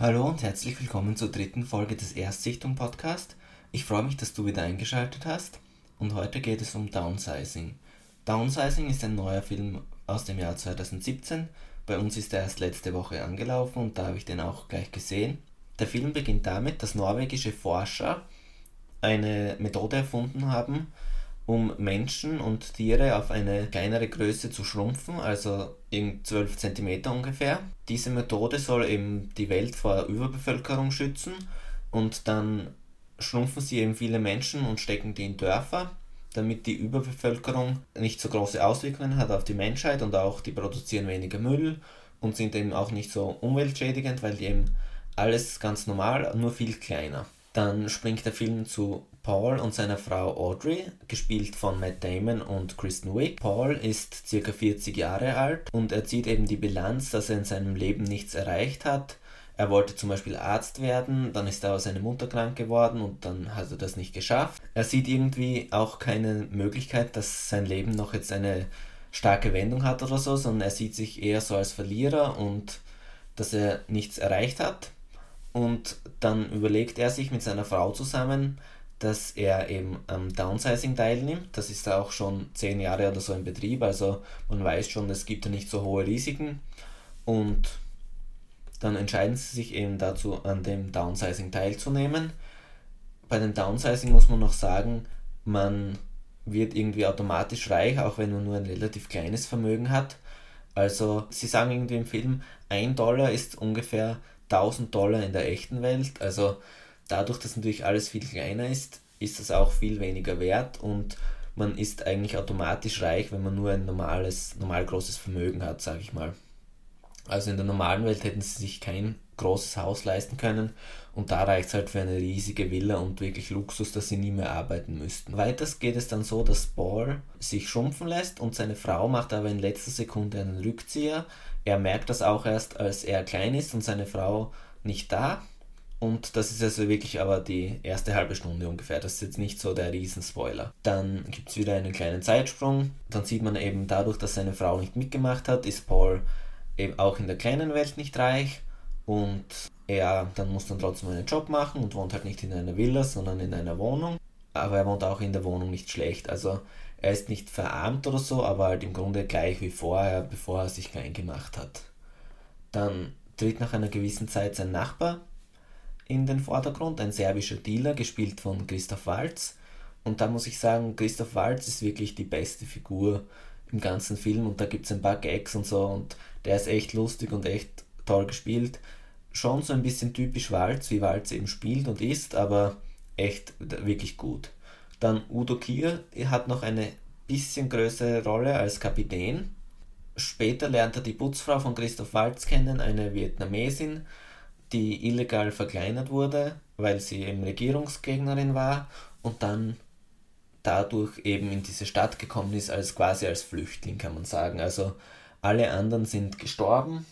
Hallo und herzlich willkommen zur dritten Folge des Erstsichtung Podcast. Ich freue mich, dass du wieder eingeschaltet hast und heute geht es um Downsizing. Downsizing ist ein neuer Film aus dem Jahr 2017. Bei uns ist er erst letzte Woche angelaufen und da habe ich den auch gleich gesehen. Der Film beginnt damit, dass norwegische Forscher eine Methode erfunden haben, um Menschen und Tiere auf eine kleinere Größe zu schrumpfen, also in 12 cm ungefähr. Diese Methode soll eben die Welt vor Überbevölkerung schützen und dann schrumpfen sie eben viele Menschen und stecken die in Dörfer, damit die Überbevölkerung nicht so große Auswirkungen hat auf die Menschheit und auch die produzieren weniger Müll und sind eben auch nicht so umweltschädigend, weil die eben alles ganz normal, nur viel kleiner. Dann springt der Film zu Paul und seiner Frau Audrey, gespielt von Matt Damon und Kristen Wiig. Paul ist ca. 40 Jahre alt und er zieht eben die Bilanz, dass er in seinem Leben nichts erreicht hat. Er wollte zum Beispiel Arzt werden, dann ist aber seine Mutter krank geworden und dann hat er das nicht geschafft. Er sieht irgendwie auch keine Möglichkeit, dass sein Leben noch jetzt eine starke Wendung hat oder so, sondern er sieht sich eher so als Verlierer und dass er nichts erreicht hat. Und dann überlegt er sich mit seiner Frau zusammen, dass er eben am Downsizing teilnimmt. Das ist auch schon zehn Jahre oder so in Betrieb, also man weiß schon, es gibt ja nicht so hohe Risiken. Und dann entscheiden sie sich eben dazu, an dem Downsizing teilzunehmen. Bei dem Downsizing muss man noch sagen, man wird irgendwie automatisch reich, auch wenn man nur ein relativ kleines Vermögen hat. Also sie sagen irgendwie im Film, ein Dollar ist ungefähr 1000 Dollar in der echten Welt. Also dadurch, dass natürlich alles viel kleiner ist, ist es auch viel weniger wert und man ist eigentlich automatisch reich, wenn man nur ein normales, normal großes Vermögen hat, sage ich mal. Also in der normalen Welt hätten sie sich kein großes Haus leisten können und da reicht es halt für eine riesige Villa und wirklich Luxus, dass sie nie mehr arbeiten müssten. Weiters geht es dann so, dass Paul sich schrumpfen lässt und seine Frau macht aber in letzter Sekunde einen Rückzieher. Er merkt das auch erst, als er klein ist und seine Frau nicht da und das ist also wirklich aber die erste halbe Stunde ungefähr. Das ist jetzt nicht so der Riesenspoiler. Dann gibt es wieder einen kleinen Zeitsprung. Dann sieht man eben dadurch, dass seine Frau nicht mitgemacht hat, ist Paul eben auch in der kleinen Welt nicht reich. Und er dann muss dann trotzdem einen Job machen und wohnt halt nicht in einer Villa, sondern in einer Wohnung. Aber er wohnt auch in der Wohnung nicht schlecht. Also er ist nicht verarmt oder so, aber halt im Grunde gleich wie vorher, bevor er sich klein gemacht hat. Dann tritt nach einer gewissen Zeit sein Nachbar in den Vordergrund, ein serbischer Dealer, gespielt von Christoph Waltz. Und da muss ich sagen, Christoph Waltz ist wirklich die beste Figur im ganzen Film und da gibt es ein paar Gags und so und der ist echt lustig und echt toll gespielt. Schon so ein bisschen typisch Waltz, wie Waltz eben spielt und ist, aber echt wirklich gut. Dann Udo Kier hat noch eine bisschen größere Rolle als Kapitän. Später lernt er die Putzfrau von Christoph Waltz kennen, eine Vietnamesin, die illegal verkleinert wurde, weil sie eben Regierungsgegnerin war und dann dadurch eben in diese Stadt gekommen ist, als quasi als Flüchtling, kann man sagen. Also alle anderen sind gestorben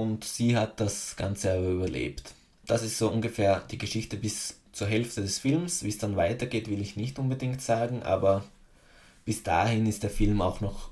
und sie hat das Ganze aber überlebt. Das ist so ungefähr die Geschichte bis zur Hälfte des Films. Wie es dann weitergeht, will ich nicht unbedingt sagen, aber bis dahin ist der Film auch noch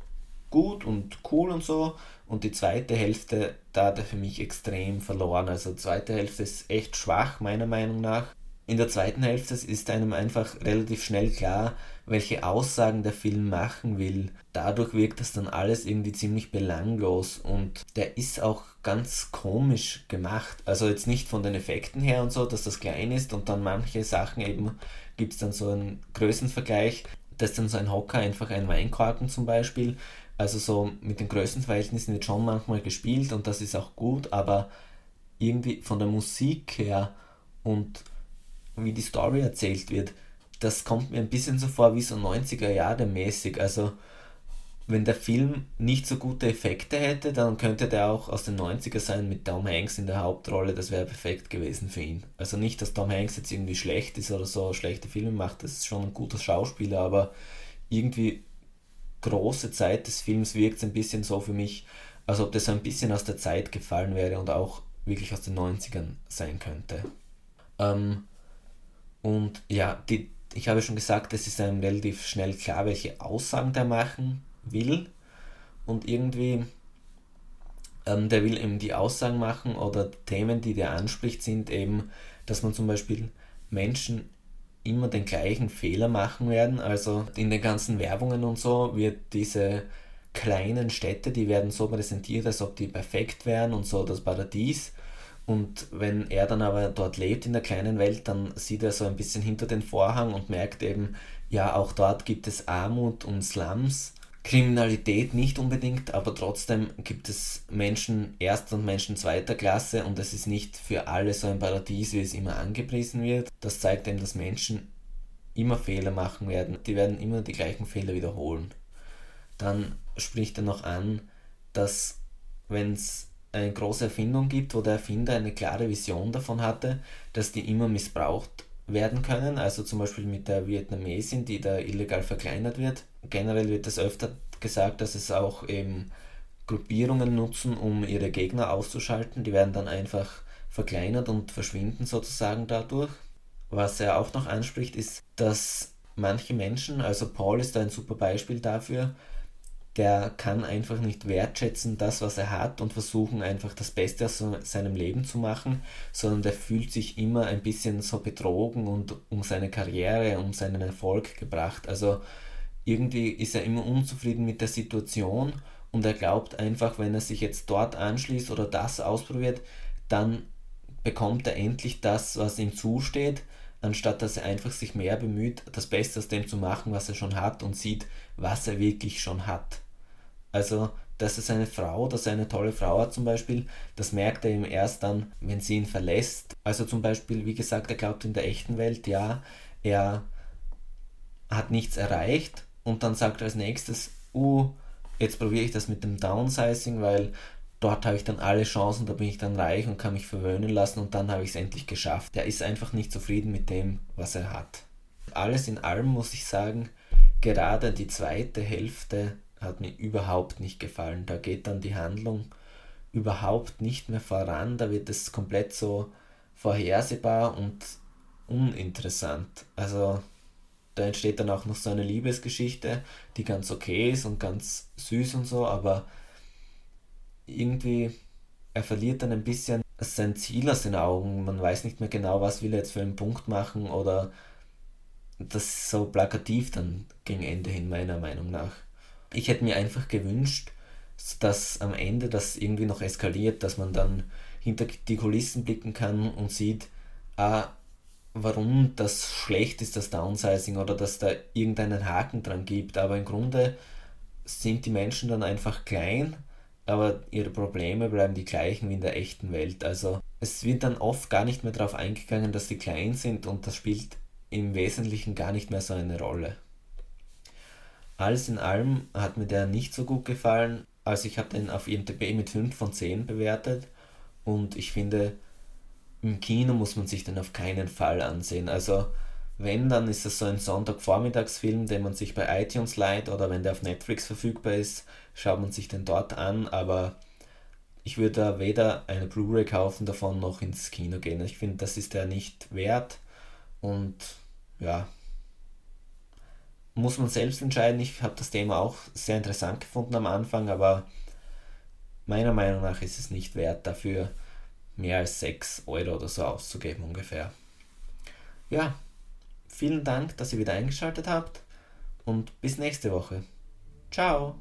gut und cool und so. Und die zweite Hälfte, da hat er für mich extrem verloren. Also die zweite Hälfte ist echt schwach, meiner Meinung nach. In der zweiten Hälfte ist einem einfach relativ schnell klar, welche Aussagen der Film machen will. Dadurch wirkt das dann alles irgendwie ziemlich belanglos und der ist auch ganz komisch gemacht. Also jetzt nicht von den Effekten her und so, dass das klein ist und dann manche Sachen eben gibt es dann so einen Größenvergleich. Das ist dann so ein Hocker, einfach ein Weinkorken zum Beispiel. Also so mit den Größenverhältnissen wird schon manchmal gespielt und das ist auch gut, aber irgendwie von der Musik her und wie die Story erzählt wird, das kommt mir ein bisschen so vor wie so 90er Jahre mäßig. Also wenn der Film nicht so gute Effekte hätte, dann könnte der auch aus den 90er sein mit Tom Hanks in der Hauptrolle, das wäre perfekt gewesen für ihn. Also nicht, dass Tom Hanks jetzt irgendwie schlecht ist oder so schlechte Filme macht, das ist schon ein guter Schauspieler, aber irgendwie große Zeit des Films wirkt es ein bisschen so für mich, als ob das ein bisschen aus der Zeit gefallen wäre und auch wirklich aus den 90ern sein könnte. Ähm, und ja, die, ich habe schon gesagt, es ist einem relativ schnell klar, welche Aussagen der machen will. Und irgendwie Ähm, der will eben die Aussagen machen oder Themen, die der anspricht, sind eben, dass man zum Beispiel Menschen immer den gleichen Fehler machen werden. Also in den ganzen Werbungen und so wird diese kleinen Städte, die werden so präsentiert, als ob die perfekt wären und so das Paradies. Und wenn er dann aber dort lebt in der kleinen Welt, dann sieht er so ein bisschen hinter den Vorhang und merkt eben, ja, auch dort gibt es Armut und Slums. Kriminalität nicht unbedingt, aber trotzdem gibt es Menschen erster und Menschen zweiter Klasse und es ist nicht für alle so ein Paradies, wie es immer angepriesen wird. Das zeigt eben, dass Menschen immer Fehler machen werden. Die werden immer die gleichen Fehler wiederholen. Dann spricht er noch an, dass wenn es eine große Erfindung gibt, wo der Erfinder eine klare Vision davon hatte, dass die immer missbraucht werden können, also zum Beispiel mit der Vietnamesin, die da illegal verkleinert wird. Generell wird es öfter gesagt, dass es auch eben Gruppierungen nutzen, um ihre Gegner auszuschalten. Die werden dann einfach verkleinert und verschwinden sozusagen dadurch. Was er auch noch anspricht, ist, dass manche Menschen, also Paul ist da ein super Beispiel dafür, der kann einfach nicht wertschätzen, das, was er hat und versuchen einfach das Beste aus seinem Leben zu machen, sondern der fühlt sich immer ein bisschen so betrogen und um seine Karriere, um seinen Erfolg gebracht. Also irgendwie ist er immer unzufrieden mit der Situation und er glaubt einfach, wenn er sich jetzt dort anschließt oder das ausprobiert, dann bekommt er endlich das, was ihm zusteht, anstatt dass er einfach sich mehr bemüht, das Beste aus dem zu machen, was er schon hat und sieht, was er wirklich schon hat. Also, dass er seine Frau, dass er eine tolle Frau hat zum Beispiel, das merkt er ihm erst dann, wenn sie ihn verlässt. Also zum Beispiel, wie gesagt, er glaubt in der echten Welt, ja, er hat nichts erreicht und dann sagt er als nächstes, uh, jetzt probiere ich das mit dem Downsizing, weil dort habe ich dann alle Chancen, da bin ich dann reich und kann mich verwöhnen lassen und dann habe ich es endlich geschafft. Er ist einfach nicht zufrieden mit dem, was er hat. Alles in allem muss ich sagen, gerade die zweite Hälfte hat mir überhaupt nicht gefallen. Da geht dann die Handlung überhaupt nicht mehr voran. Da wird es komplett so vorhersehbar und uninteressant. Also da entsteht dann auch noch so eine Liebesgeschichte, die ganz okay ist und ganz süß und so, aber irgendwie er verliert dann ein bisschen sein Ziel aus den Augen. Man weiß nicht mehr genau, was will er jetzt für einen Punkt machen oder das ist so plakativ dann gegen Ende hin, meiner Meinung nach ich hätte mir einfach gewünscht, dass am Ende das irgendwie noch eskaliert, dass man dann hinter die Kulissen blicken kann und sieht, ah, warum das schlecht ist, das Downsizing oder dass da irgendeinen Haken dran gibt. Aber im Grunde sind die Menschen dann einfach klein, aber ihre Probleme bleiben die gleichen wie in der echten Welt. Also es wird dann oft gar nicht mehr darauf eingegangen, dass sie klein sind und das spielt im Wesentlichen gar nicht mehr so eine Rolle. Alles in allem hat mir der nicht so gut gefallen. Also ich habe den auf IMDb mit 5 von 10 bewertet und ich finde, im Kino muss man sich den auf keinen Fall ansehen. Also wenn, dann ist es so ein Sonntagvormittagsfilm, den man sich bei iTunes leiht oder wenn der auf Netflix verfügbar ist, schaut man sich den dort an, aber ich würde da weder eine Blu-ray kaufen davon noch ins Kino gehen. Ich finde, das ist der nicht wert und ja, muss man selbst entscheiden. Ich habe das Thema auch sehr interessant gefunden am Anfang, aber meiner Meinung nach ist es nicht wert, dafür mehr als 6 Euro oder so auszugeben ungefähr. Ja, vielen Dank, dass ihr wieder eingeschaltet habt und bis nächste Woche. Ciao!